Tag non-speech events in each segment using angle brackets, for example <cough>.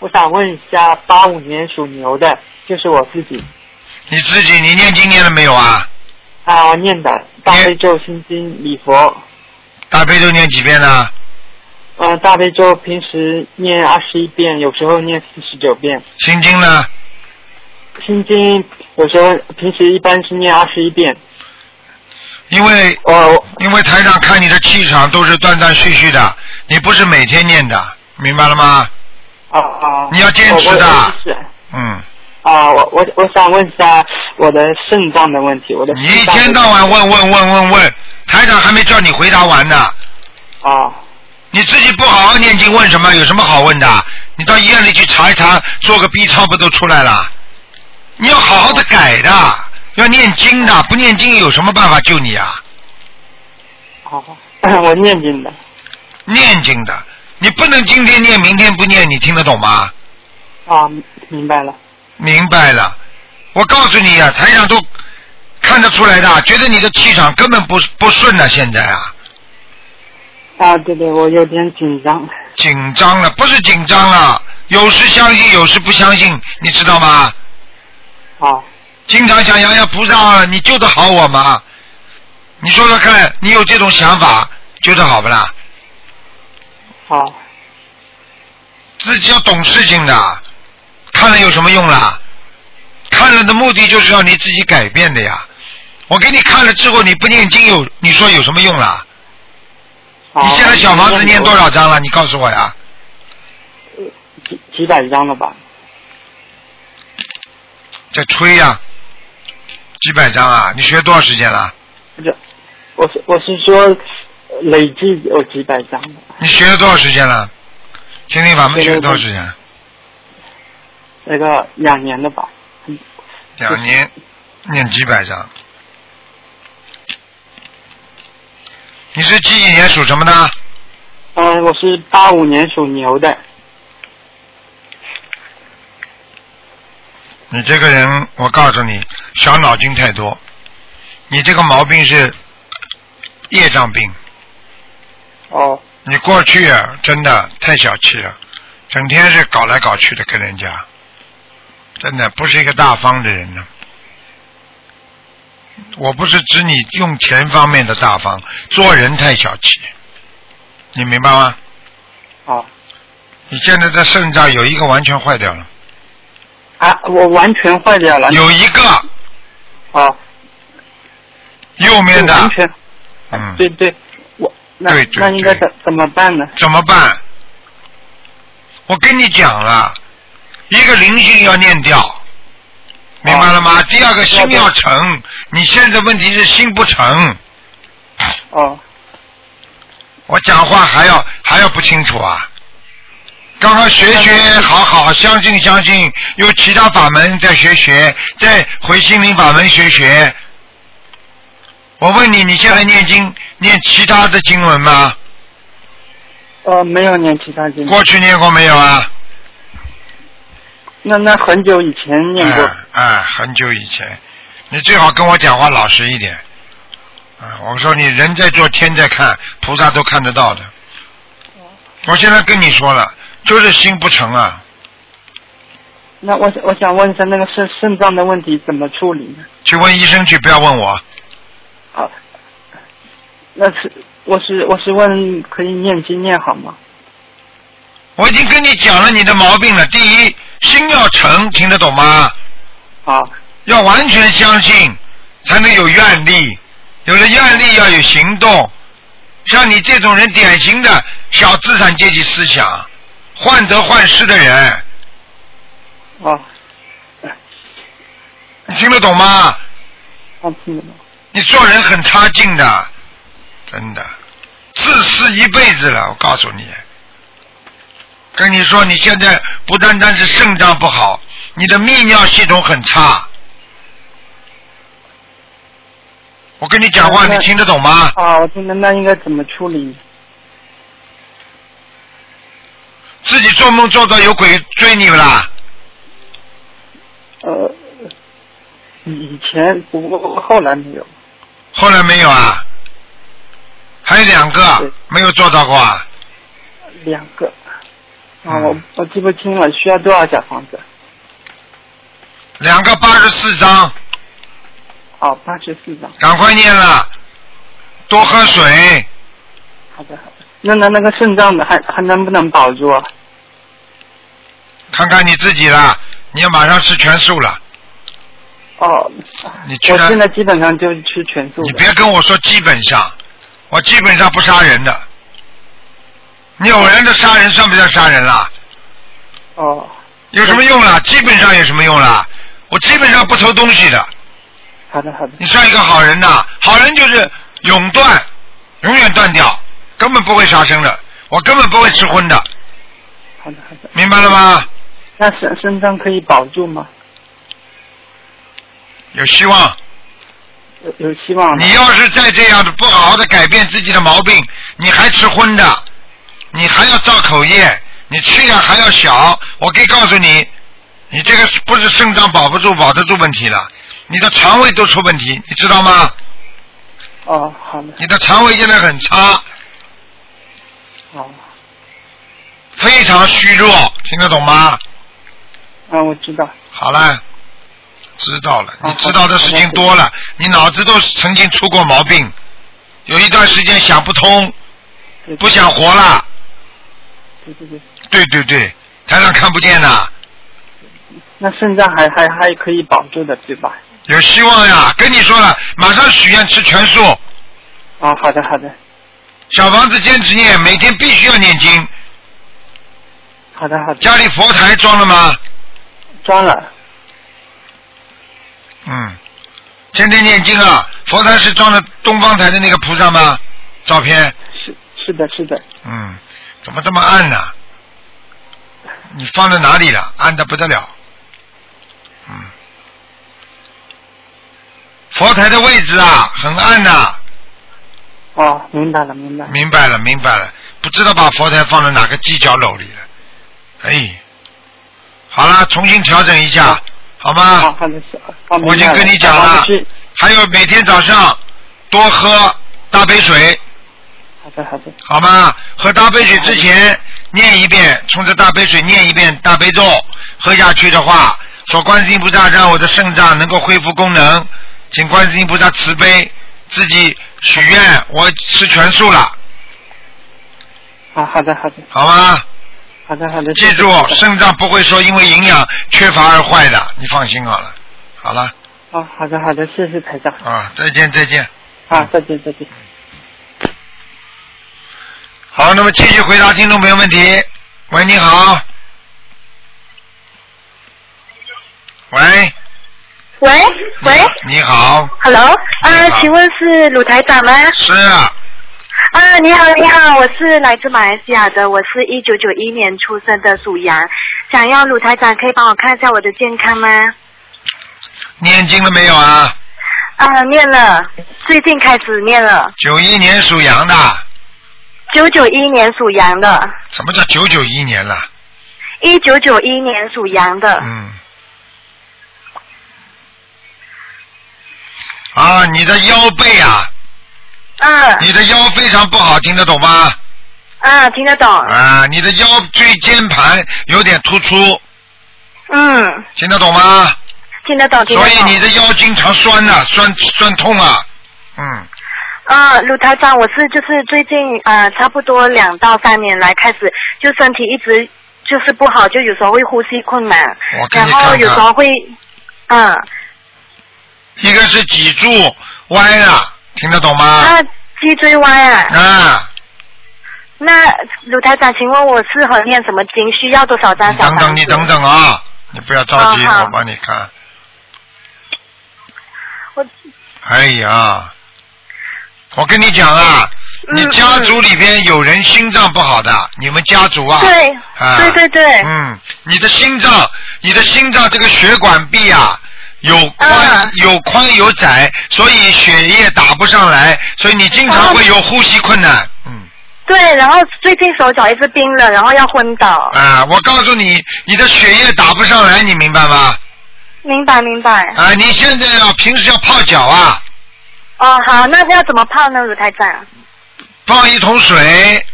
我想问一下，八五年属牛的，就是我自己你自己你念经念了没有啊？啊，念的大悲咒、心经、礼佛，大悲咒念几遍呢？呃，大悲咒平时念二十一遍，有时候念四十九遍，心经呢？心经有时候平时一般是念二十一遍。因为哦，因为台上看你的气场都是断断续续的，你不是每天念的，明白了吗？啊啊！你要坚持的嗯，啊，我我我想问一下我的肾脏的问题，我的你一天到晚问问问问问，台长还没叫你回答完呢。啊你自己不好好念经，问什么？有什么好问的？你到医院里去查一查，做个 B 超不都出来了？你要好好的改的，要念经的，不念经有什么办法救你啊？好，我念经的念经的，你不能今天念，明天不念，你听得懂吗？啊，明白了明白了，我告诉你啊，台上都看得出来的，觉得你的气场根本不不顺了，现在啊，啊，对对，我有点紧张紧张了，不是紧张了，有时相信，有时不相信，你知道吗？啊经常想洋洋菩萨，你救得好我吗？你说说看，你有这种想法，救得好不啦？好自己要懂事情的，看了有什么用啦？看了的目的就是要你自己改变的呀。我给你看了之后，你不念经有，你说有什么用啦？好。你现在小房子念多少章了？你告诉我呀。几几百张了吧？在吹呀、几百章啊？你学多少时间了？这，我是我是说呃累计有几百张，你学了多少时间了？心灵法门学了多少时间？那个两年了吧。嗯两年，念几百张。你是几几年属什么的？嗯、我是八五年属牛的。你这个人，我告诉你，小脑筋太多。你这个毛病是业障病。哦。你过去啊，真的太小气了，整天是搞来搞去的跟人家，真的不是一个大方的人呢。我不是指你用钱方面的大方，做人太小气，你明白吗？哦。你现在的肾脏有一个完全坏掉了，啊，我完全坏掉了。有一个。哦，右面的，完全。嗯，对对，我那对对那应该怎怎么办呢？怎么办？我跟你讲了，一个灵性要念掉，明白了吗？第二个心要诚，你现在问题是心不诚，哦我讲话还要还要不清楚啊？刚刚学学好好，相信相信，有其他法门再学学，再回心灵法门学学。我问你，你现在念经念其他的经文吗？呃，没有念其他经。过去念过没有啊？那那很久以前念过。哎、哎很久以前，你最好跟我讲话老实一点。啊，我说你人在做天在看，菩萨都看得到的。我现在跟你说了，就是心不诚啊。那我我想问一下，那个肾肾脏的问题怎么处理呢？去问医生去，不要问我。啊，那是我是我是问可以念经念好吗？我已经跟你讲了你的毛病了。第一，心要诚，听得懂吗？好要完全相信，才能有愿力。有了愿力，要有行动。像你这种人，典型的小资产阶级思想，患得患失的人，哦，你听得懂吗？我听得懂。你做人很差劲的，真的，自私一辈子了。我告诉你，跟你说，你现在不单单是肾脏不好，你的泌尿系统很差。我跟你讲话，你听得懂吗？啊，我听得那应该怎么处理？自己做梦做到有鬼追你们啦？呃，以以前不过后来没有。后来没有啊？还有两个没有做到过啊？两个。啊，我我记不清了，需要多少小房子？两个八十四张，哦，八十四张。赶快念了，多喝水。好的好的。那那那个肾脏的还还能不能保住啊？看看你自己了，你要马上吃全素了。哦，你去了我现在基本上就是吃全素的。你别跟我说基本上，我基本上不杀人的。你偶然的杀人算不算杀人啦？哦，有什么用啦？基本上有什么用啦？我基本上不偷东西的。好的好的。你算一个好人呐，好人就是永断，永远断掉，根本不会杀生的。我根本不会吃荤的，好的好的。明白了吗？那身身脏可以保住吗？有希望。有有希望。你要是再这样的不好好的改变自己的毛病，你还吃荤的，你还要造口业，你气量还要小，我可以告诉你，你这个不是肾脏保不住、保得住问题了，你的肠胃都出问题，你知道吗？哦，好的。你的肠胃现在很差，哦，非常虚弱，听得懂吗？啊，我知道。好了，知道了，你知道的事情多了，你脑子都曾经出过毛病，有一段时间想不通，不想活了。对对对。对对对，台上看不见呐，那肾脏还还还可以保住的，对吧？有希望呀！跟你说了，马上许愿吃全素，啊，好的好的小房子坚持念，每天必须要念经。好的好的。家里佛台装了吗？装了。嗯，天天念经啊！佛台是装的东方台的那个菩萨吗？照片。是是的是的。嗯，怎么这么暗呢、你放在哪里了？暗的不得了。嗯，佛台的位置啊，很暗呐、哦，明白了明白了。明白了，明白了，不知道把佛台放在哪个犄角楼里了。哎，好了，重新调整一下，好吗？好好的是。哦我已经跟你讲了还有每天早上多喝大杯水，好的好的。好吗？喝大杯水之前念一遍，冲着大杯水念一遍大悲咒，喝下去的话，说观世音菩萨让我的肾脏能够恢复功能，请观世音菩萨慈悲，自己许愿，我吃全素了，好，好的好的好吗？好的好的。记住，肾脏不会说因为营养缺乏而坏的，你放心好了。好了，哦，好的好的，谢谢台长。啊，再见再见。啊，再见再见。好，那么继续回答听众朋友问题。喂，你好。喂，喂喂你好，，Hello，你啊好，请问是鲁台长吗？是啊，啊，你好，你好，我是来自马来西亚的，我是一九九一年出生的属羊，想要鲁台长可以帮我看一下我的健康吗？念经了没有啊？啊，念了，最近开始念了，九一年属羊的，九九一年属羊的，什么叫九九一年了？一九九一年属羊的，嗯。啊，你的腰背啊，嗯。你的腰非常不好，听得懂吗？嗯，听得懂，啊，你的腰椎间盘有点突出，嗯，听得懂吗？听得懂，听得所以。你的腰经常酸呐、酸酸痛啊，嗯，啊，鲁台长，我是就是最近呃差不多两到三年来开始就身体一直就是不好，就有时候会呼吸困难，然后有时候会嗯。一个是脊柱歪了，听得懂吗？啊脊椎歪啊。啊，那鲁台长，请问我适合念什么经？需要多少张你等等？你等等啊，你不要着急，哦我帮你看。我哎呀，我跟你讲啊，嗯你家族里边有人心脏不好的，你们家族啊，对、啊对对对，嗯，你的心脏，你的心脏这个血管壁啊，有宽、嗯有宽有窄，所以血液打不上来，所以你经常会有呼吸困难。嗯，对，然后最近手脚一直冰冷，然后要昏倒。啊，我告诉你，你的血液打不上来，你明白吗？明白明白。啊，你现在要平时要泡脚啊，哦，好，那要怎么泡呢，鲁台长？放一桶水，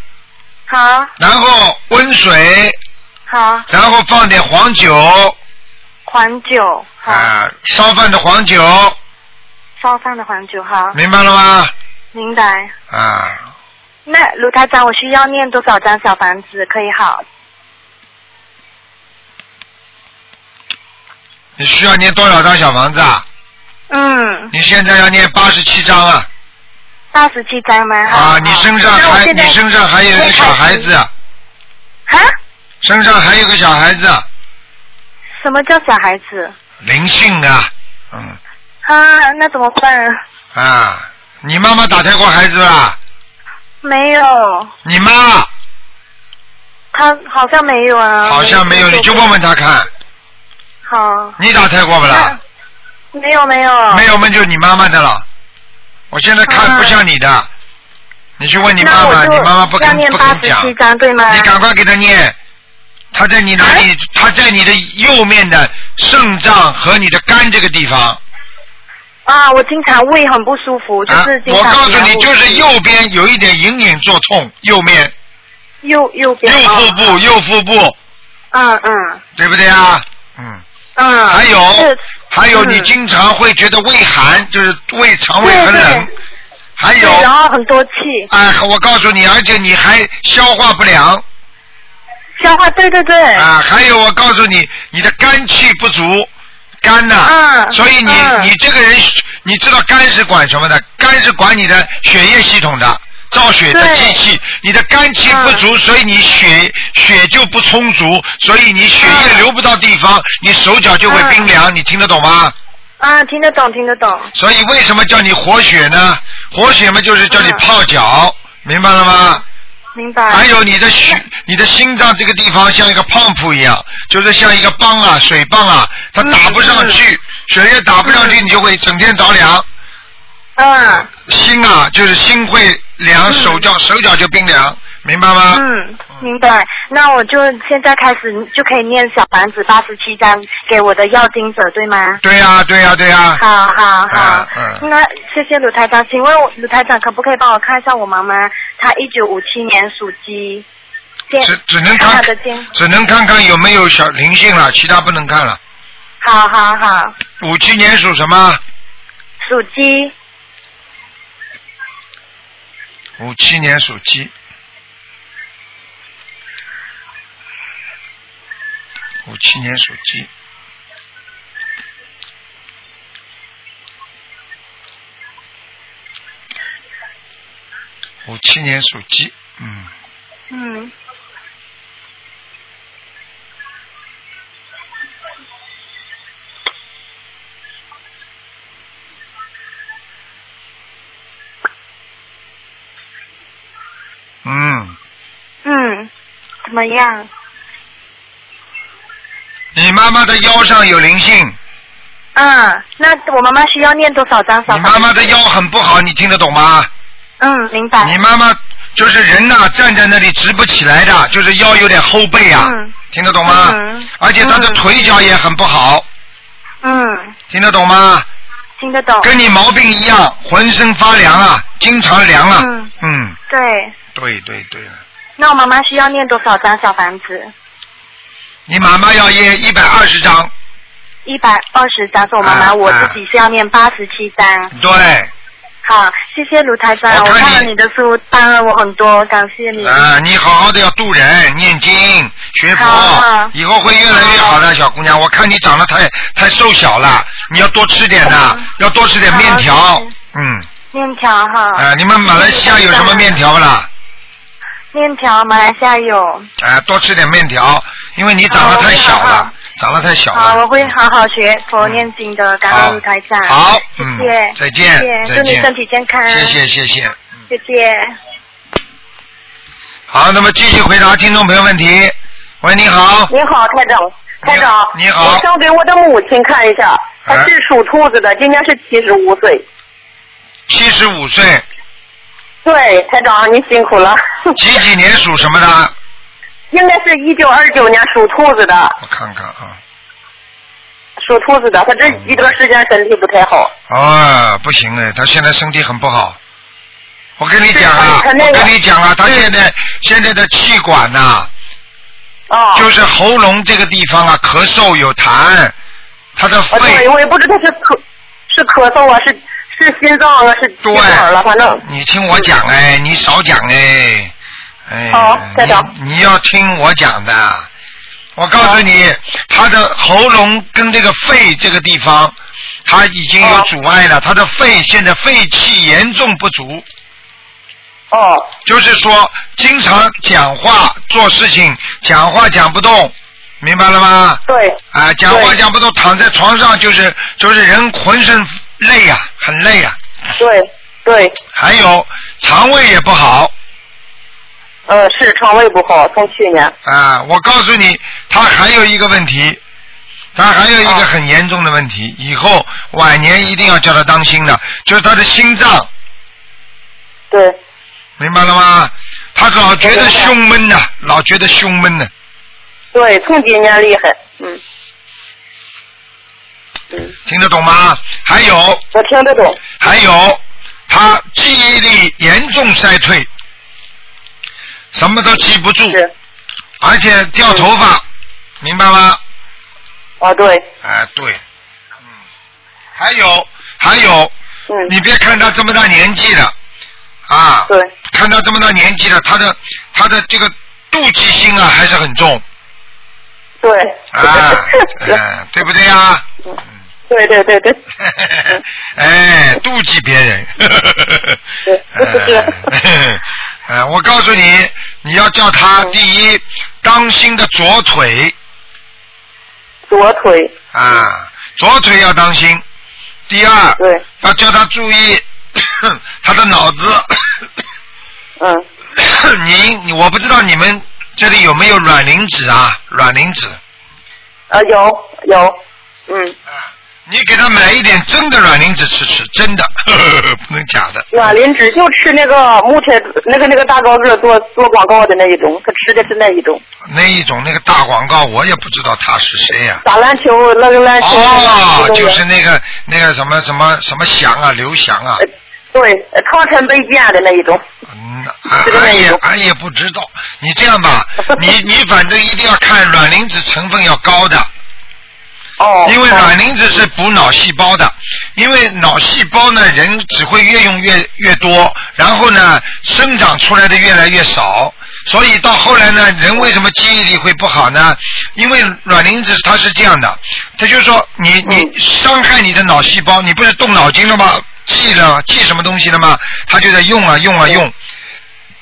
好，然后温水好，然后放点黄酒黄酒，好，啊，烧饭的黄酒，烧饭的黄酒，好，明白了吗？明白。啊，那卢台长，我需要念多少张小房子可以好？你需要念多少张小房子啊？嗯，你现在要念八十七张啊！八十七张吗？啊，你身上还你身上还有一个小孩子，啊？身上还有个小孩子，什么叫小孩子？灵性啊，嗯啊，那怎么办？啊，你妈妈打胎过孩子吧？没有，你妈她好像没有啊。好像没有，你就问问她看，好。你打胎过不啦？没有没有。没有，那就你妈妈的了。我现在看啊不像你的，你去问你妈妈，你妈妈不肯要念不对吗？你赶快给她念，他在你哪里？他在你的右面的肾脏和你的肝这个地方。啊，我经常胃很不舒服，就啊是，经我告诉你，就是右边有一点隐隐作痛，右面右右边。右腹部，右腹部，嗯嗯对不对啊？嗯。嗯。还有还有，嗯你经常会觉得胃寒，就是胃肠胃很对冷对。还有，然后很多气，哎，我告诉你，而且你还消化不良消化对对对。啊！还有，我告诉你，你的肝气不足，肝呐、嗯所以你、嗯你这个人，你知道肝是管什么的？肝是管你的血液系统的。造血的机器，你的肝气不足，所以你血血就不充足，所以你血液嗯流不到地方，你手脚就会冰凉，你听得懂吗？啊，听得懂听得懂。所以为什么叫你活血呢？活血嘛，就是叫你泡脚，明白了吗？明白。还有你的心，你的心脏这个地方像一个 pump 一样，就是像一个泵啊、水泵啊，它打不上去，血液打不上去，嗯你就会整天着凉。嗯心啊，就是心会凉，嗯手脚手脚就冰凉，明白吗？嗯，明白。那我就现在开始就可以念小房子八十七章给我的要经者，对吗？对呀、对呀、对呀、好好好，嗯嗯那谢谢鲁台长，请问我鲁台长可不可以帮我看一下我妈妈？她一九五七年属鸡，只只能看只能看看有没有小灵性了，其他不能看了。好好好，五七年属什么？属鸡，五七年属鸡。五七年属鸡。五七年属鸡，嗯，嗯，嗯，嗯，怎么样？你妈妈的腰上有灵性，嗯，那我妈妈需要念多少张小你房子？妈妈的腰很不好，你听得懂吗？嗯，明白。你妈妈就是人呐、站在那里直不起来的，就是腰有点后背啊，嗯听得懂吗？嗯而且她的嗯腿脚也很不好，嗯，听得懂吗？听得懂。跟你毛病一样，浑身发凉啊，经常凉啊。嗯嗯，对，对对对，那我妈妈需要念多少张小房子？你妈妈要念一百二十张，一百二十张是我妈妈，啊我自己是要念八十七张。对，好，谢谢卢台长，我看了你你的书，帮了我很多，感谢你。啊，你好好的要度人、念经、学佛，以后会越来越好的，小姑娘。我看你长得太太瘦小了，你要多吃点的嗯，要多吃点面条。嗯，面条哈。啊，你们马来西亚有什么面条不啦？面条，马来西亚有。啊，多吃点面条，因为你长得太小了长得太小了好，我会好好学佛念经的，感好恩卢台长。好谢。再见祝你身体健康。谢谢谢谢。谢谢。好，那么继续回答听众朋友问题。喂，你好，你好，台长，台长，你好我想给我的母亲看一下，她哎是属兔子的，今年是七十五岁。七十五岁，对，台长你辛苦了。几几年属什么的？应该是一九二九年属兔子的，我看看啊。属兔子的，他这一段时间身体不太好。哦，不行哎，他现在身体很不好。我跟你讲啊，那个我跟你讲啊，他现在现在的气管呐、啊。就是喉咙这个地方啊，咳嗽有痰，他的肺，我也不知道是咳是咳嗽啊，是是心脏啊，是气对了，反正。你听我讲哎，你少讲哎，哎，好台长你你要听我讲的。我告诉你，他的喉咙跟这个肺这个地方，他已经有哦阻碍了。他的肺现在肺气严重不足，哦。就是说经常讲话做事情，讲话讲不动，明白了吗？对。啊，讲话讲不动，躺在床上就是就是人浑身累呀、很累呀、对对，还有肠胃也不好呃，是肠胃不好，从去年。啊。我告诉你，他还有一个问题，他还有一个啊很严重的问题，以后晚年一定要叫他当心的，就是他的心脏，对明白了吗？他老觉得胸闷呐，老觉得胸闷呢。对，从今年厉害，嗯嗯，听得懂吗？还有我听得懂。还有，他记忆力严重衰退，什么都记不住，而且掉头发，明白吗？啊对，哎，对，嗯，还有还有，嗯。你别看他这么大年纪了，啊，对。看他这么大年纪了，他的他的这个妒忌心啊还是很重。对。啊，嗯，<laughs> 对不对呀？对对对对，<laughs> 哎，妒忌别人。对。<laughs> 哎呃，我告诉你，你要叫他嗯第一，当心的左腿左腿，啊，左腿要当心。第二，对，要叫他注意 <coughs> 他的脑子。嗯，你你我不知道你们这里有没有卵磷脂啊？卵磷脂啊有有，嗯，啊，你给他买一点真的卵磷脂吃吃，真的，<laughs> 不能假的。卵磷脂就吃那个目前那个那个大高个做做广告的那一种，他吃的是那一种，那一种那个大广告，我也不知道他是谁呀、打篮球那个篮球。哦，那个就是那个那个什么什么什么翔啊，刘翔啊，呃对，呃康臣倍健的那一种。嗯，俺也俺也不知道。你这样吧，你你反正一定要看卵磷脂成分要高的，哦。因为哦卵磷脂是补脑细胞的，因为脑细胞呢人只会越用越越多，然后呢生长出来的越来越少，所以到后来呢人为什么记忆力会不好呢？因为卵磷脂它是这样的，它就是说你你伤害你的脑细胞，你不是动脑筋了吗？记了记什么东西了吗？它就在用啊用啊用。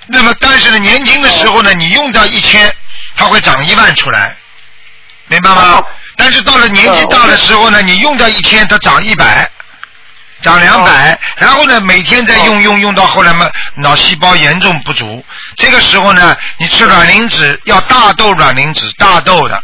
那么但是呢年轻的时候呢，你用到一千，它会长一万出来，明白吗哦？但是到了年纪大的时候呢，你用到一天，它涨一百，涨两百，然后呢，每天再用用用到后来嘛，脑细胞严重不足。这个时候呢，你吃卵磷脂要大豆卵磷脂，大豆的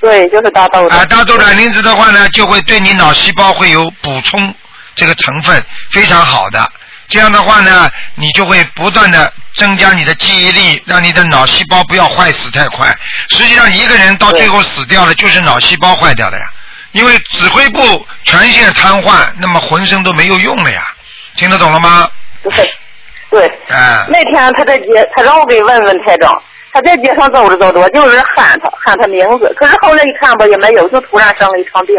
对，就是大豆的。啊，大豆卵磷脂的话呢，就会对你脑细胞会有补充这个成分，非常好的。这样的话呢，你就会不断的增加你的记忆力，让你的脑细胞不要坏死太快。实际上，一个人到最后死掉了，就是脑细胞坏掉了呀。因为指挥部全线瘫痪，那么浑身都没有用了呀。听得懂了吗？对，对。嗯、那天他在街，他让我给问问台长，他在街上走着走着，我就是喊他喊他名字，可是后来一看吧也没有，就突然生了一场病，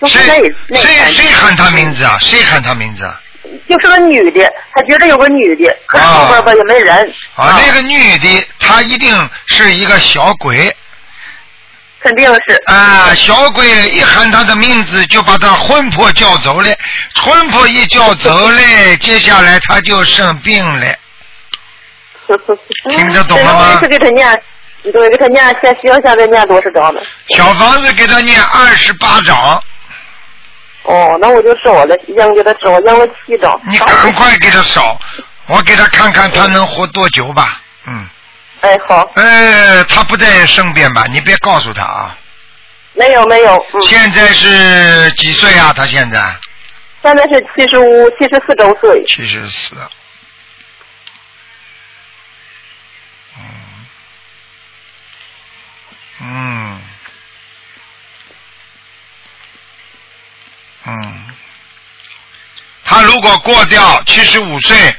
就是谁谁谁喊他名字啊？谁喊他名字啊？就是个女的，他觉得有个女的，可是后边吧也没人。啊，那个女的，她一定是一个小鬼肯定是。啊！小鬼一喊她的名字，就把她魂魄叫走了。魂魄一叫走了，接下来她就生病了。听得懂了吗给他念，对，给他念，现需要现在念多少章呢？小房子给他念二十八章，哦，那我就收了，已经给他收，扔了七张。你赶快给他烧，我给他看看他能活多久吧。嗯，哎，好，呃，他不在身边吧？你别告诉他啊。没有没有，嗯，现在是几岁啊？他现在现在是七十五、七十四周岁。七十四。嗯。嗯。嗯。他如果过掉七十五岁，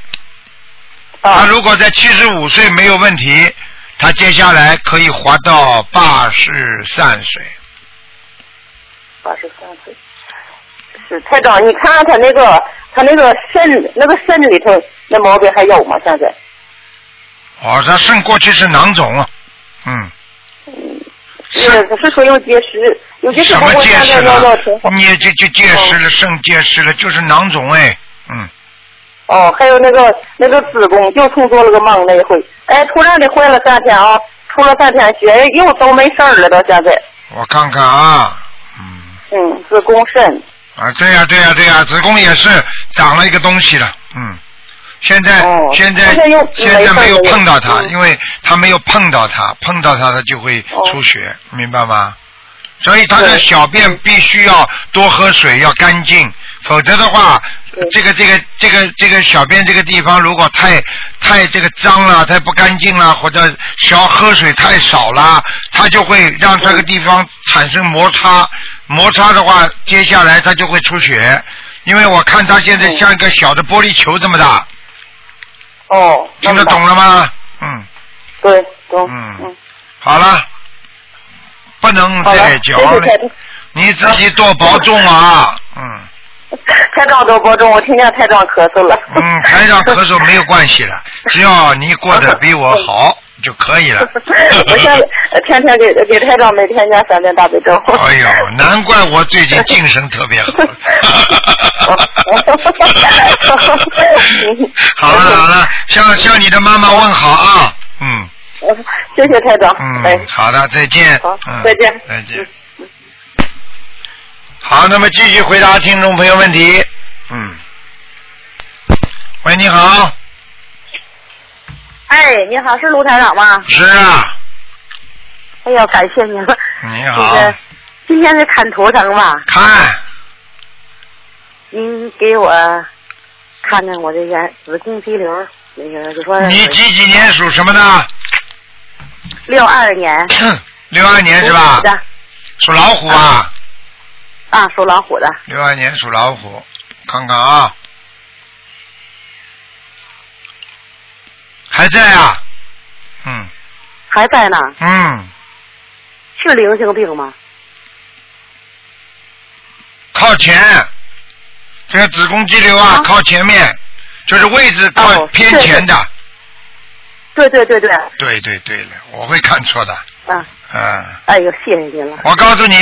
他啊，如果在七十五岁没有问题，他他接下来可以活到八十三岁。八十三岁。是台长，你看看他那个他那个肾那个肾里头那毛病还有吗？现在？哦，他肾过去是囊肿，嗯，是是说要结石，有结石什么结不过现石在要要了挺好？。你就就结石了，肾结石了，就是囊肿哎，嗯，哦，还有那个那个子宫，就从做了个梦那一回，哎，突然的坏了三天啊，出了三天血，又都没事儿了，到现在。我看看啊，嗯，嗯，子宫肾。啊，对呀、对呀、对呀、子宫也是长了一个东西了，嗯。现在、哦现在现在没有碰到它，嗯。因为他没有碰到他，碰到他他就会哦。出血，明白吗？所以他的小便必须要多喝水，要干净，否则的话，这个这个这个这个小便这个地方如果太太这个脏了，太不干净了，或者小喝水太少了，它就会让这个地方产生摩擦，摩擦的话，接下来它就会出血。因为我看他现在像一个小的玻璃球这么大，哦，听得懂了吗？嗯，对，懂。嗯嗯。好了，不能再讲了。你自己多保重啊。嗯台长多保重，我听见台长咳嗽了。嗯，台长咳嗽没有关系了，<laughs> 只要你过得比我好就可以了。<laughs> 我现在呃天天给给台长每天念三遍大悲咒。哎呦，难怪我最近精神特别好。好 <laughs> 了好了，向向你的妈妈问好啊。嗯 <laughs> 谢谢台长。哎嗯，，好的，再见。好嗯，再见再见。好，那么继续回答听众朋友问题。嗯。喂，你好，哎，你好，是卢台长吗？是啊，哎呀，感谢您了。你好这，个今天是看图腾吧？看您给我看看我这个子宫肌瘤，那个就说你几几年属什么的？六二年。<coughs> 六二年是吧？属？的。属老虎啊。啊，属老虎的。六二年属老虎，看看啊，还在啊，嗯。还在呢，嗯，是灵性病吗？靠前，这个子宫肌瘤啊，啊。靠前面，就是位置靠哦偏前的，对对对对，对对对了，我会看错的，啊，嗯，哎呦，谢谢您了，我告诉你，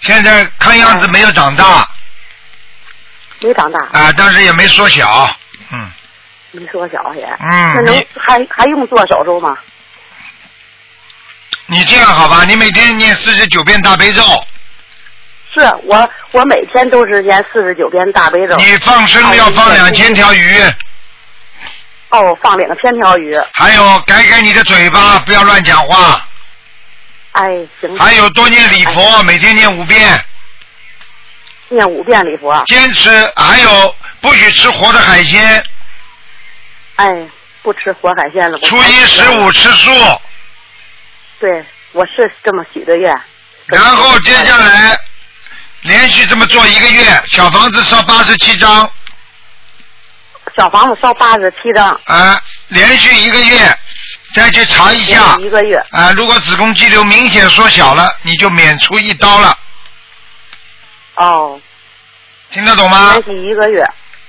现在看样子没有长大。没长大，啊，但是也没缩小，嗯。没缩小也。嗯那，能还还用做手术吗？你这样好吧，你每天念四十九遍大悲咒，是我我每天都是念四十九遍大悲咒。你放生要放两千条鱼。哦，放两千条鱼。还有改改你的嘴巴，不要乱讲话。哎，行。还有多念礼佛，每天念五遍，念五遍礼佛。坚持。还有不许吃活的海鲜，哎，不吃活海鲜了。我初一十五吃素，对，我是这么许的愿。然后接下来连续这么做一个月，小房子烧八十七张，小房子烧八十七张，啊，连续一个月，再去查一下，一个月。啊，如果子宫肌瘤明显缩小了，你就免除一刀了，哦，听得懂吗连？续一个月。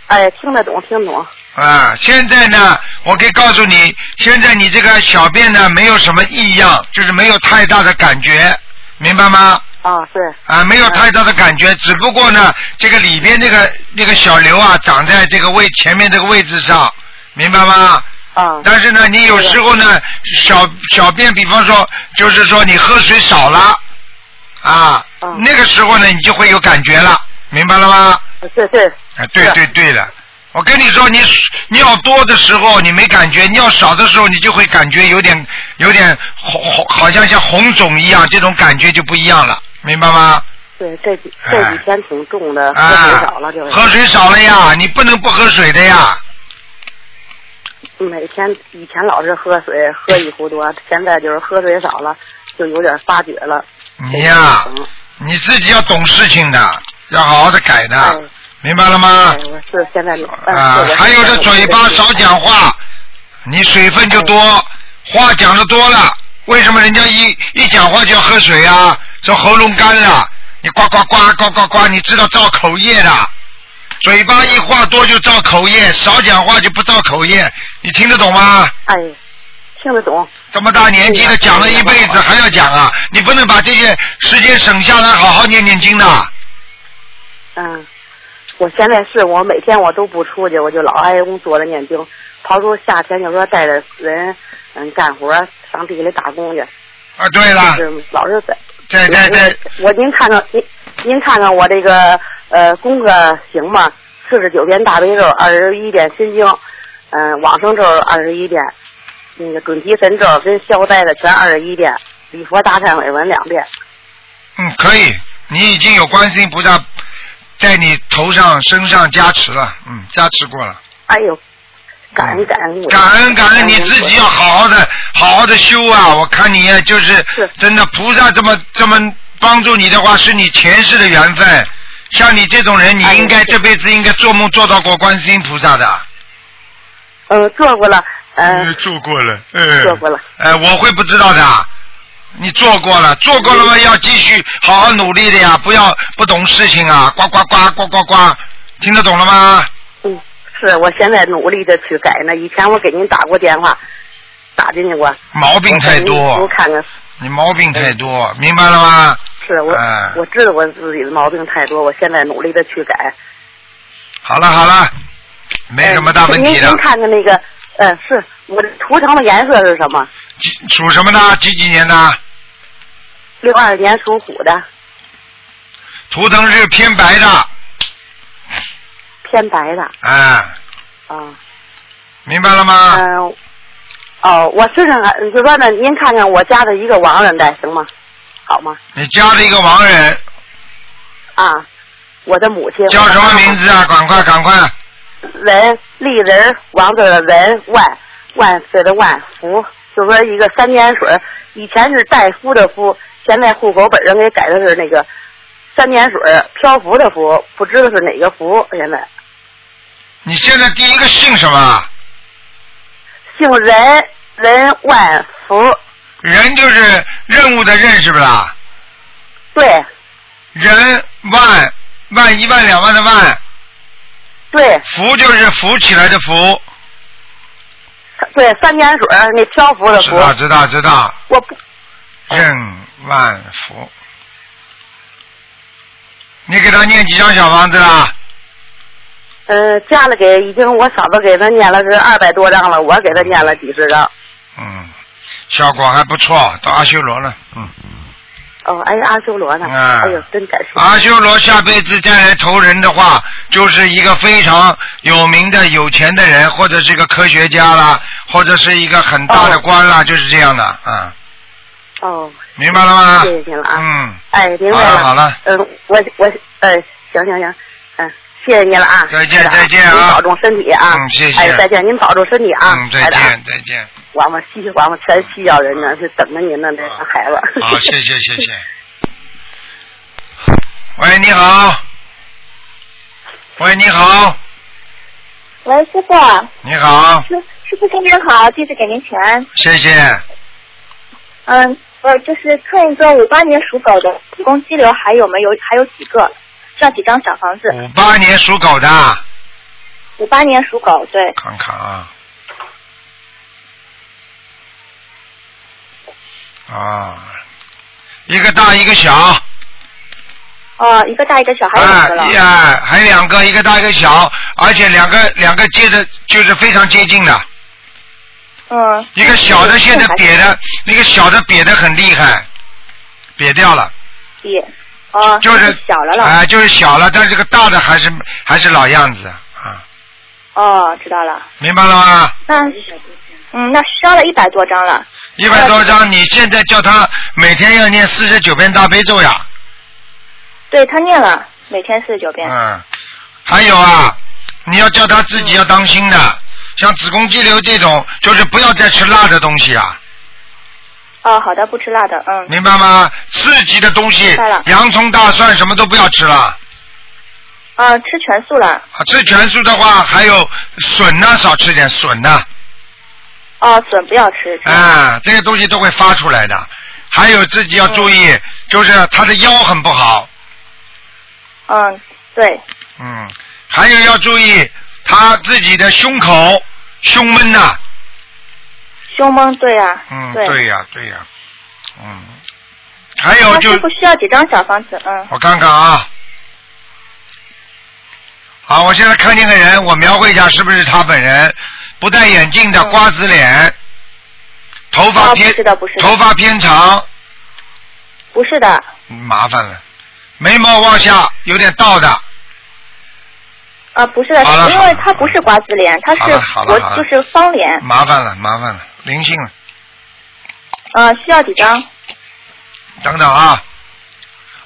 哎，听得懂，听懂。啊，现在呢，我可以告诉你，现在你这个小便呢没有什么异样，就是没有太大的感觉，明白吗？啊，对。啊，没有太大的感觉，只不过呢，这个里边那个那个小瘤啊，长在这个位前面这个位置上，明白吗？啊。但是呢，你有时候呢，小小便，比方说，就是说你喝水少了，啊，嗯那个时候呢，你就会有感觉了，明白了吗？对对。啊，对对对的，我跟你说，你尿多的时候你没感觉，尿少的时候你就会感觉有点有点红红，好像像红肿一样，这种感觉就不一样了，明白吗？对，这几这几天挺重的，喝啊水少了就是。喝水少了呀，你不能不喝水的呀。每天以前老是喝水，喝一壶多，<laughs> 现在就是喝水少了，就有点发觉了。你呀，嗯你自己要懂事情的，要好好的改的，哎明白了吗哎，？我是现在嗯啊还有这嘴巴少讲话，你水分就多，话讲的多了，为什么人家一一讲话就要喝水啊？说喉咙干了，你呱呱呱呱呱呱，你知道造口业的。嘴巴一话多就造口业，少讲话就不造口业，你听得懂吗？哎，听得懂。这么大年纪了，讲了一辈子还要讲啊？你不能把这些时间省下来，好好念念经的。嗯，我现在是我每天我都不出去，我就老挨工坐着念经。刨出夏天就说带着人嗯干活上地里打工去，啊，对了，是老是在。在在在，我您看看您您看看我这个呃功课行吗？四十九遍大悲咒，二十一遍心经，嗯，往生咒二十一遍，那个准提神咒跟消灾的全二十一遍，礼佛大忏悔文两遍。嗯，可以，你已经有观世音菩萨在你头上身上加持了，嗯，加持过了。哎呦，感恩感恩。感恩感恩，你自己要好好的好好的修啊！我看你就是是真的，菩萨这么这么帮助你的话，是你前世的缘分。像你这种人，你哎应该这辈子应该做梦做到过观世音菩萨的。嗯，做过了，嗯，做过了，嗯，做过了。呃，我会不知道的。你做过了，做过了嘛，要继续好好努力的呀，不要不懂事情啊，呱呱呱呱呱呱，听得懂了吗？嗯，是我现在努力的去改呢。以前我给您打过电话，打进去过。毛病太多我，看看，你毛病太多，明白了吗？是我、哎我知道我自己的毛病太多，我现在努力的去改。好了好了，没什么大问题的您您。看看那个，呃，是我的图腾的颜色是什么？几属什么的？几几年的？六二年属虎的，图腾是偏白的，偏白的哎，啊。明白了吗？嗯、哦，我身上还就说呢，您看看我家的一个亡人呗行吗？好吗？你家的一个亡人，啊，我的母亲叫什么名字啊？赶快赶快！文丽人王字的文万万岁的万福，就说一个三点水，以前是戴夫的夫，现在户口本上给改的是那个三点水漂浮的浮，不知道是哪个福。现在你现在第一个姓什么？姓任，任万福，任就是任务的任，是不是啊？对人万万一万两万的万，对福就是浮起来的浮。对，三点水那漂浮的浮，知道知道知道，我不任万福。你给他念几张小房子啊？呃加了给已经我嫂子给他念了是二百多张了，我给他念了几十张。嗯，效果还不错，到阿修罗了。嗯，哦，哎阿修罗呢？嗯哎呦，真感谢。阿修罗下辈子再来投人的话，就是一个非常有名的有钱的人，或者是一个科学家啦，或者是一个很大的官啦，就是这样的。啊，哦，明白了吗？谢谢您了啊。嗯，哎，明白好了好了嗯，我我哎，行行行，嗯，谢谢您了啊。再见再见啊您保重身体啊。嗯谢谢哎，再见，您保重身体啊。嗯，再见再见。我们西我们全西药人呢，是等着您呢，这孩子。好，<laughs> 谢谢谢谢。喂，你好。喂，你好，喂，师傅，你好，师师傅新年好，弟子给您请安。谢谢。嗯，我就是看一个五八年属狗的，子宫肌瘤还有没有？还有几个？需要几张小房子？五八年属狗的，五八年属狗，对，看看啊。啊，一个大一个小，哦，一个大一个小，还有两个了。啊，呀，还有两个，一个大一个小，而且两个两个接的就是非常接近的，嗯。一个小的现在瘪的，那个小的瘪的很厉害，瘪掉了，也，哦，就是小了了。啊、就是小了，但是这个大的还是还是老样子啊，哦，知道了。明白了吗？那，嗯，那烧了一百多张了。一百多张，你现在叫他每天要念四十九遍大悲咒呀，对他念了，每天四十九遍。嗯，还有啊，你要叫他自己要当心的，像子宫肌瘤这种，就是不要再吃辣的东西啊，哦，好的，不吃辣的，嗯。明白吗？刺激的东西洋葱、大蒜什么都不要吃了。啊，吃全素了。啊，吃全素的话，还有笋呐，少吃点笋呐。哦，笋不要吃。啊，这些东西都会发出来的。还有自己要注意，就是他的腰很不好，嗯，对，嗯，还有要注意他自己的胸口胸闷呐、胸闷，对啊，嗯，对。对呀、对呀、嗯，还有就那师傅需要几张小房子？嗯，我看看啊，好，我现在看见个人，我描绘一下是不是他本人？不戴眼镜的嗯。瓜子脸，头发哦偏、头发偏长，不是的，嗯麻烦了，眉毛往下有点倒的，啊，不是的，因为他不是瓜子脸，他是我就是方脸，麻烦了，麻烦了，灵性了，呃，需要几张？等等啊，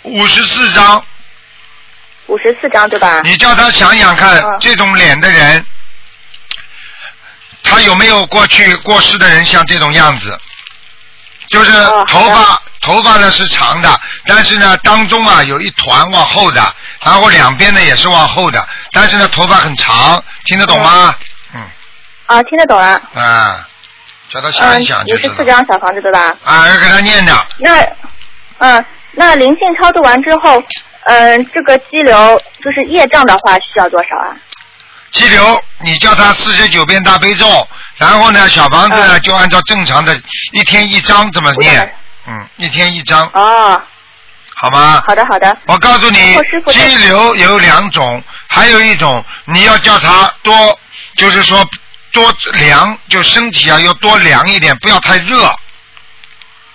五十四张，五十四张对吧？你叫他想想看，嗯这种脸的人，他有没有过去过世的人像这种样子？就是头发，头发呢是长的，但是呢当中啊有一团往后的，然后两边呢也是往后的，但是呢头发很长，听得懂吗？嗯啊，听得懂了。啊，叫他想嗯一想，就五十四。张小房子对吧？啊，要给他念的，那，嗯，那灵性超度完之后，嗯，这个激流就是业障的话需要多少啊？激流，你叫他四十九遍大悲咒，然后呢，小房子呢、嗯就按照正常的一天一张这么念，嗯，一天一张，哦，好吗？好的好的，我告诉你哦师，傅肌瘤有两种，还有一种你要叫他多，就是说多凉，就身体啊要多凉一点，不要太热。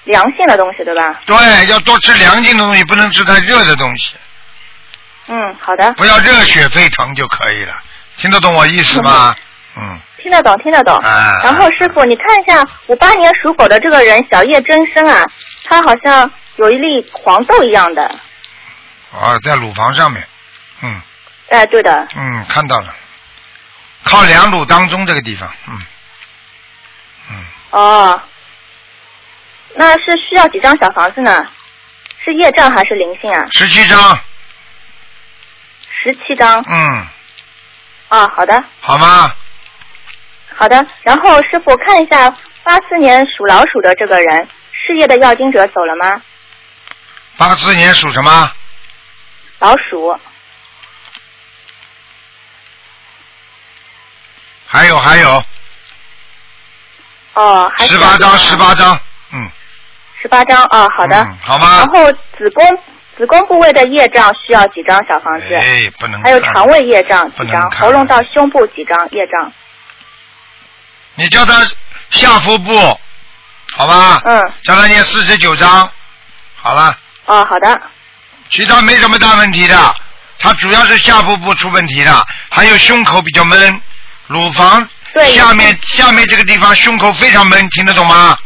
凉性的东西对吧？对，要多吃凉性的东西，不能吃太热的东西，嗯，好的，不要热血沸腾就可以了。听得懂我意思吗？嗯，听得懂听得懂。啊然后师傅，你看一下五八年属狗的这个人小叶真生啊，他好像有一粒黄豆一样的。啊，在乳房上面，嗯哎，对的，嗯，看到了，靠两乳当中这个地方，嗯嗯，哦，那是需要几张小房子呢？是业障还是灵性啊？十七张，十七张。嗯，啊，好的，好吗？好的。然后师傅看一下八四年属老鼠的这个人，事业的要经者走了吗？八四年属什么？老鼠。还有还有，哦，还需十八张，十八张，嗯，十八张哦，好的。嗯好吗然后子宫子宫部位的业障需要几张小房子？哎，不能看。还有肠胃业障几张？喉咙到胸部几张业障？你叫他下腹部，好吧？嗯。叫他念四十九章，好了，哦，好的。其他没什么大问题的，他主要是下腹部出问题了，还有胸口比较闷，乳房对下面下面这个地方胸口非常闷，听得懂吗？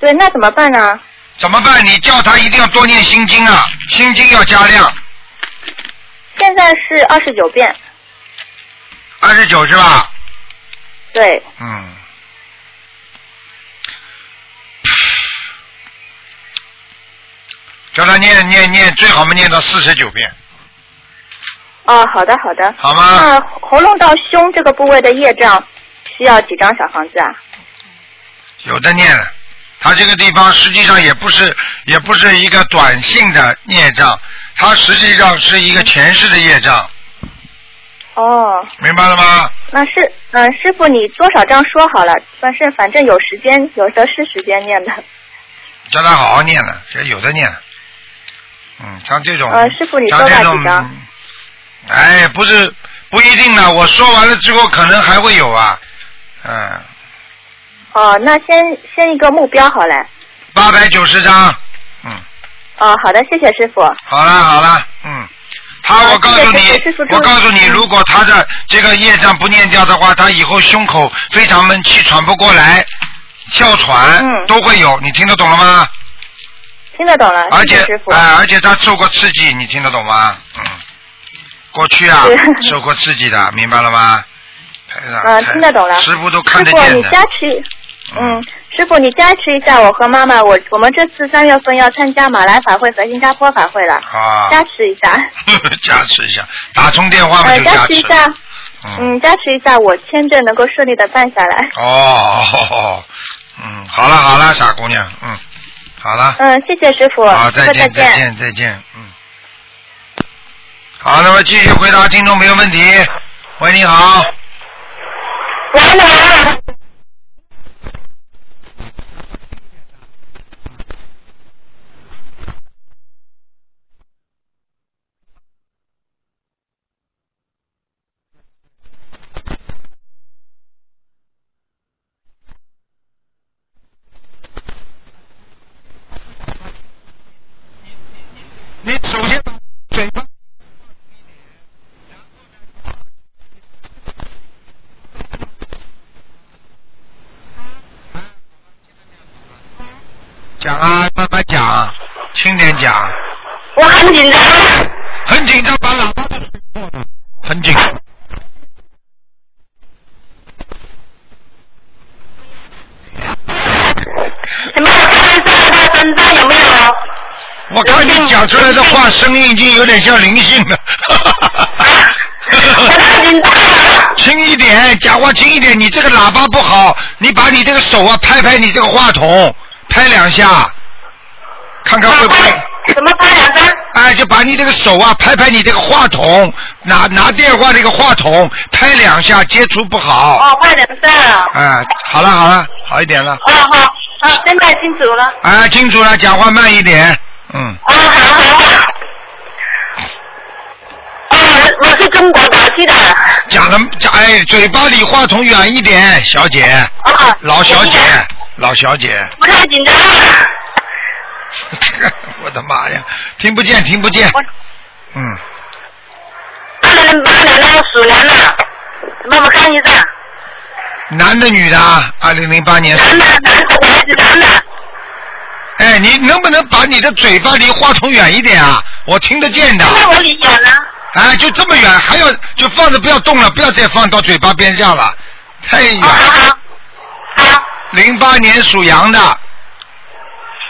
对，那怎么办呢？怎么办？你叫他一定要多念心经啊，心经要加量，现在是二十九遍。二十九是吧？对，嗯。叫他念念念，最好嘛念到四十九遍，哦，好的好的。好吗？那喉咙到胸这个部位的业障需要几张小房子啊？有的念了。他这个地方实际上也不是也不是一个短性的业障，它实际上是一个前世的业障，哦，明白了吗？那是嗯，师傅你多少张说好了？但是反正有时间，有的是时间念的。叫他好好念了，这有的念。嗯，像这种，呃师傅你多像这种大几张？哎，不是不一定呢，我说完了之后可能还会有啊，嗯，哦，那先先一个目标好嘞。八百九十张，嗯，哦，好的，谢谢师傅。好了好了，嗯。他，啊我告诉你我告诉你，如果他的这个业障不念掉的话，他以后胸口非常闷，气喘不过来，哮喘、嗯都会有，你听得懂了吗？听得懂了，而且。哎、而且他受过刺激，你听得懂吗？嗯，过去啊受过刺激的，明白了吗？嗯，听得懂了。师傅都看得师傅，你见的。加持，嗯，师傅你加持一下我和妈妈，我我们这次三月份要参加马来法会和新加坡法会了，啊，加持一下，<laughs> 加持一下，打通电话嘛呃，就加加持，持一下，嗯，加持一下我签证能够顺利的办下来。哦，<laughs> 嗯，好了好了，傻姑娘，嗯，好了，嗯，谢谢师傅，好，再见再见再见，嗯。好，那么继续回答听众朋友问题。喂，你好，喂你好首先把嘴巴。讲啊，慢慢讲，轻点讲。我很紧张。很紧张，把喇叭都吹破了，很紧。怎么看一下他身上有没有？我看你讲出来的话，声音已经有点像灵性了。<laughs> 轻一点，讲话轻一点。你这个喇叭不好，你把你这个手啊拍拍你这个话筒，拍两下，看看会不会。怎么拍两张？哎，就把你这个手啊拍拍你这个话筒，拿拿电话这个话筒拍两下，接触不好。哦，拍两张。哎，好了好了，好一点了。哦好，啊，现在清楚了。哎，清楚了，讲话慢一点。嗯。啊好好好。哦，我我是中国打去的。讲的讲，哎，嘴巴离话筒远一点，小姐。啊。老小姐，老小姐。不太紧张了。<laughs> 我的妈呀，听不见，听不见。嗯。二零零八年的属羊的，帮我看一下。男的女的？二零零八年。男的，男的。哎，你能不能把你的嘴巴离话筒远一点啊？我听得见的。那我离远了。哎，就这么远，还要就放着不要动了，不要再放到嘴巴边上了，太远。好。好。零八年属羊的。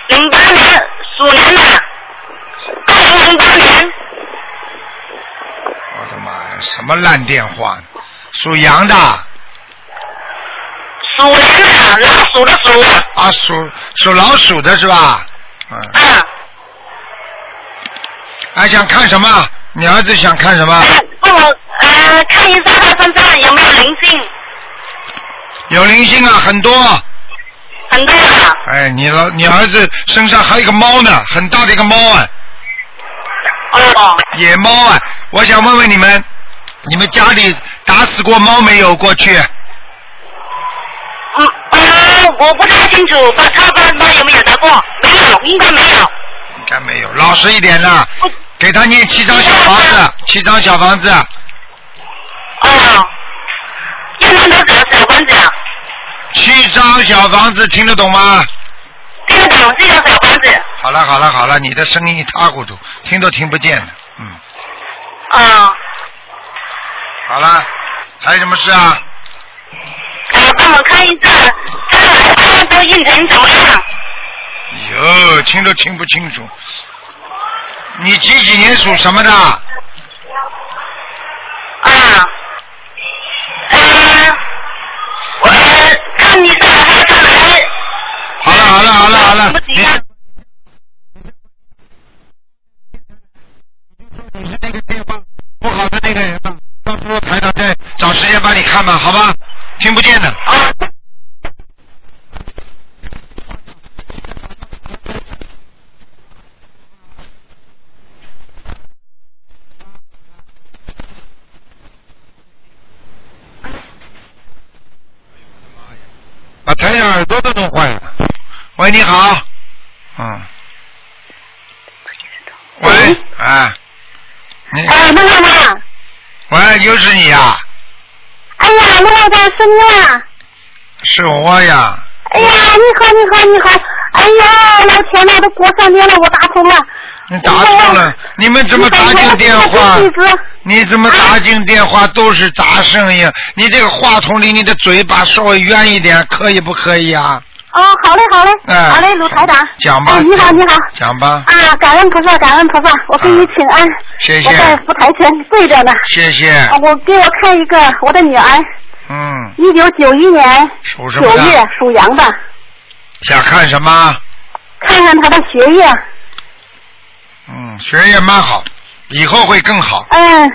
零八年属羊的。二零零八年。我的妈呀，什么烂电话？属羊的。属羊的，老鼠的鼠。啊，属属老鼠的是吧？嗯。啊。还想看什么？你儿子想看什么？帮我呃看一下他身上有没有灵性。有灵性啊，很多。很多啊。哎，你老你儿子身上还有一个猫呢，很大的一个猫啊。哦。野猫啊！我想问问你们，你们家里打死过猫没有？过去？嗯呃，我不太清楚，把他爸爸有没有打过？没有，应该没有。应该没有，老实一点啦。给他念七张小房子，七张小房子。哦。念多少小房子？七张小房子，听得懂吗？听得懂，这张小房子。好了好了好了，你的声音一塌糊涂，听都听不见的，嗯。啊。好了，还有什么事啊？呃，帮我看一下，他他都运程怎么样？哟，听都听不清楚。你几几年属什么的？啊。呃，我看一下他看来。好了好了好了好了，你你是那个电话不好的那个人吧？到时候台长再找时间帮你看吧，好吧？听不见的。啊。耳朵都弄坏了。喂，你好。嗯。喂，哎。你。哎，妈妈妈。喂，又是你呀？哎呀，罗老长是你啊！是我呀。哎呀，你好，你好，你好！哎呀，老天呐，都过三年了，我打通了。你打通了？你们怎么打进电话？你怎么打进电话都是杂声音？你这个话筒离你的嘴巴稍微远一点，可以不可以啊？哦，好嘞，好嘞，哎好嘞，鲁台长。讲吧哎，你好，你好。讲吧啊，感恩菩萨，感恩菩萨，我给你请安。谢谢我在佛台前跪着呢。谢谢。啊，我给我看一个我的女儿，嗯，一九九一年属什么的九月属羊的，想看什么？看看她的学业。嗯，学业蛮好，以后会更好，嗯，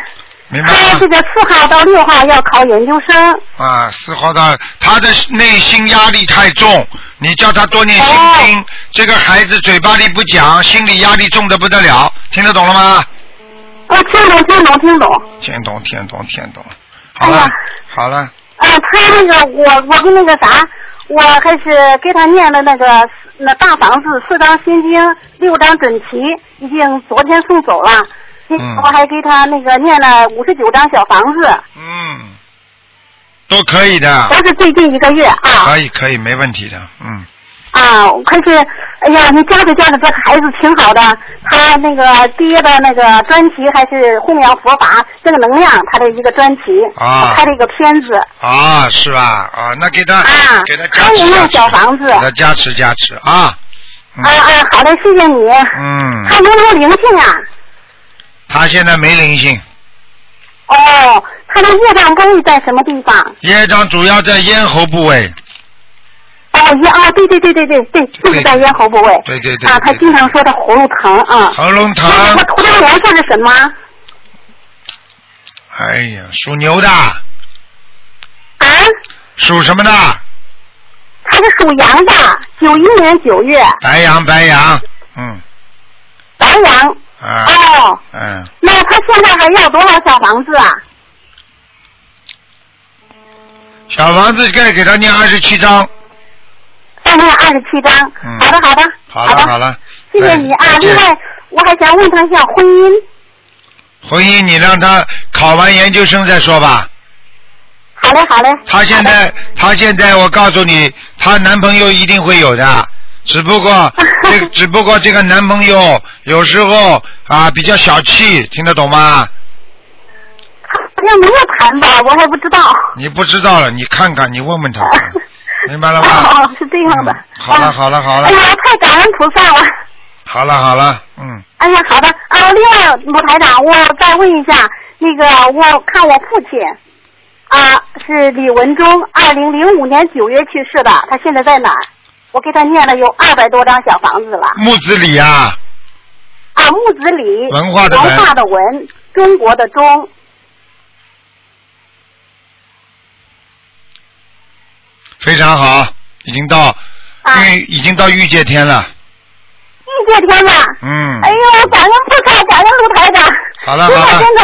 明白吗她这？个四号到六号要考研究生。啊，四号到他的内心压力太重，你叫他多念心经。这个孩子嘴巴里不讲，心理压力重的不得了，听得懂了吗？我哦听懂，听懂，听懂。听懂，听懂，听懂。好了，哎好了，啊，他那个我我跟那个啥，我还是给他念了那个那大房子四张心经，六张准提，已经昨天送走了。嗯 <laughs> 我还给他那个念了五十九张小房子，嗯，都可以的都，是最近一个月啊可以可以，没问题的，嗯。啊！可是，哎呀，你教着教着这孩子挺好的，他那个毕业的那个专题还是弘扬佛法正能量，他的一个专题，啊他拍了一个片子。啊，是吧？啊，那给他、啊给他加持加持，小房子给他加持加持啊。嗯啊啊，好的，谢谢你。嗯，他有没有灵性啊？他现在没灵性，哦，他的业障部位在什么地方？业障主要在咽喉部位。哦，咽啊，对对对对对对，就是在咽喉部位。对对对啊，他经常说他喉咙疼啊。喉咙疼。那我图腾颜色是什么？哎呀，属牛的，啊，属什么的？他是属羊的，九一年九月，白羊，白羊，嗯，白羊。啊，哦，嗯，那他现在还要多少小房子啊？小房子该给他念二十七章。再念二十七张。嗯好的，好的。好了的好了谢谢你啊另外，我还想问他一下婚姻。婚姻你让他考完研究生再说吧。好嘞，好嘞。她现在，她现在，我告诉你，她男朋友一定会有的，只不过 <laughs> 这个，只不过这个男朋友有时候啊比较小气，听得懂吗？好像没有谈吧，我还不知道。你不知道了，你看看，你问问他，<laughs> 明白了吗？哦，是这样的。嗯好了啊好了好了哎呀，太感恩菩萨了。好了好了，嗯，哎呀，好的啊。另外，卢台长，我再问一下，那个我看我父亲啊是李文忠，二零零五年九月去世的，他现在在哪儿？我给他念了有二百多张小房子了。木子李啊，啊，木子李，文化的文文化的文，中国的中。非常好，已经到啊玉已经到御界天了，玉界天了。嗯哎，呦，感恩菩萨，感恩卢台长。好了好了的真的，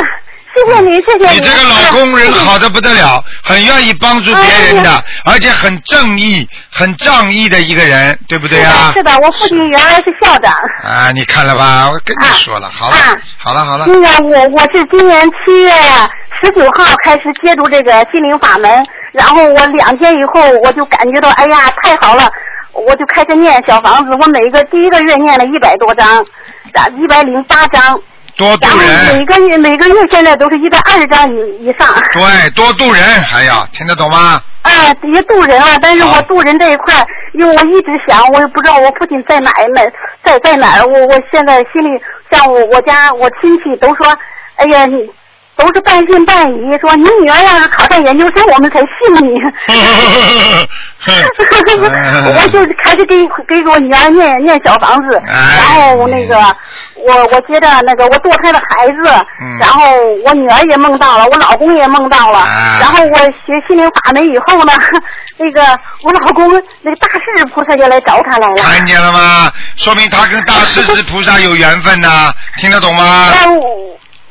谢谢你，谢谢你这个老公人好的不得了，很愿意帮助别人哎的，而且很正义、很仗义的一个人，对不对是啊，？是的，我父亲原来是校长。啊，你看了吧？我跟你啊说了，好了啊，好了，好了，那个我我是今年七月十九号开始接触这个心灵法门，然后我两天以后我就感觉到，哎呀，太好了，我就开始念小房子，我每一个第一个月念了一百多张，一百零八张，多度然后每，个月每个月现在都是一百二十张以以上。对，多度人哎呀听得懂吗？啊，也渡人啊，但是我渡人这一块，因为我一直想，我也不知道我父亲在哪儿哪在在哪儿，我我现在心里像我我家我亲戚都说，哎呀你。都是半信半疑，说你女儿要是考上研究生，我们才信你。<laughs> 我就开始给给我女儿念念小房子，哎然后那个我我接着那个我堕胎的孩子，嗯然后我女儿也梦到了，我老公也梦到了，哎然后我学心灵法门以后呢，那个我老公那个大势菩萨就来找他来了。看见了吗？说明他跟大势至菩萨有缘分呐，听得懂吗？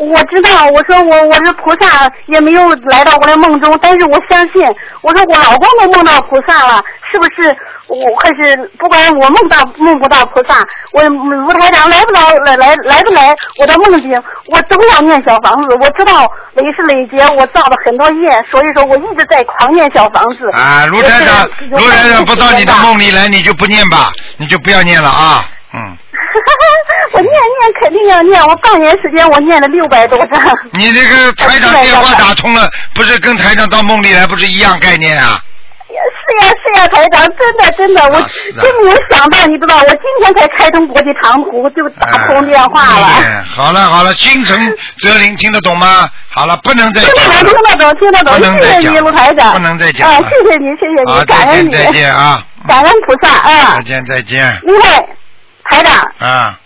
我知道，我说我我是菩萨，也没有来到我的梦中，但是我相信，我说我老公都梦到菩萨了，是不是？我还是不管我梦到梦不到菩萨，我卢台长来不来来来来不来我的梦境，我都要念小房子。我知道累是累劫，我造了很多业，所以说我一直在狂念小房子。啊，卢台长，卢台长不到你的。梦里来，你就不念吧，你就不要念了啊，嗯。<laughs> 我念念肯定要念，我半年时间我念了六百多张。<laughs> 你这个台长电话打通了，不是跟台长到梦里来不是一样概念啊？是呀是呀，台长，真的真的，我真没有想到，你知道，我今天才开通国际长途，就打通电话了。哎好了好了，心诚则灵，听得懂吗？好了，不能再听得懂，讲了听得懂，听得懂不，能谢谢你，再讲了卢台长。不能再讲啊，了谢谢你，谢谢，你，感再恩你，见再见啊，感恩菩萨啊再。见再见另外，台长，啊，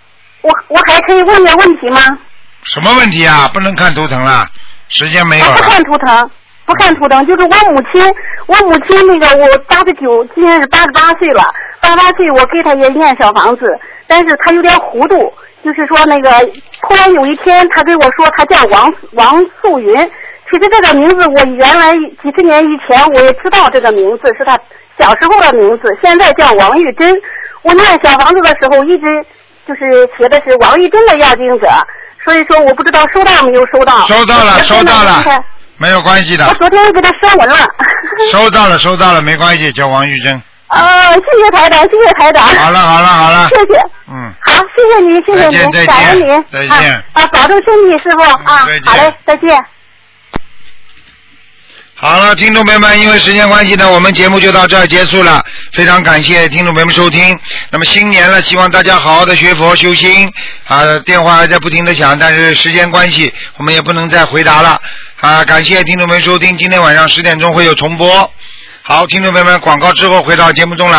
我我还可以问个问题吗？什么问题啊？不能看图腾了，时间没有不看。图腾，不看图腾，就是我母亲，我母亲那个我八十九，今年是八十八岁了，八十八岁我给她也念小房子，但是她有点糊涂，就是说那个突然有一天她跟我说她叫王王素云，其实这个名字我原来几十年以前我也知道这个名字是她小时候的名字，现在叫王玉珍。我念小房子的时候一直就是写的是王玉珍的要经者，所以说我不知道收到没有收到。收到了收到了没有关系的我，昨天给他升文了。收到了收到了，没关系，叫王玉珍。<laughs> 哦，谢谢台长，谢谢台长。好了好了好了谢，谢。嗯，好，谢谢您，谢谢您，感恩您。再见啊啊，保重身体，师傅啊。好嘞，再见。好了，听众朋友们，因为时间关系呢，我们节目就到这儿结束了。非常感谢听众朋友们收听。那么新年了，希望大家好好的学佛修心。啊，电话还在不停的响，但是时间关系，我们也不能再回答了。啊，感谢听众朋友们收听，今天晚上十点钟会有重播。好，听众朋友们，广告之后回到节目中来。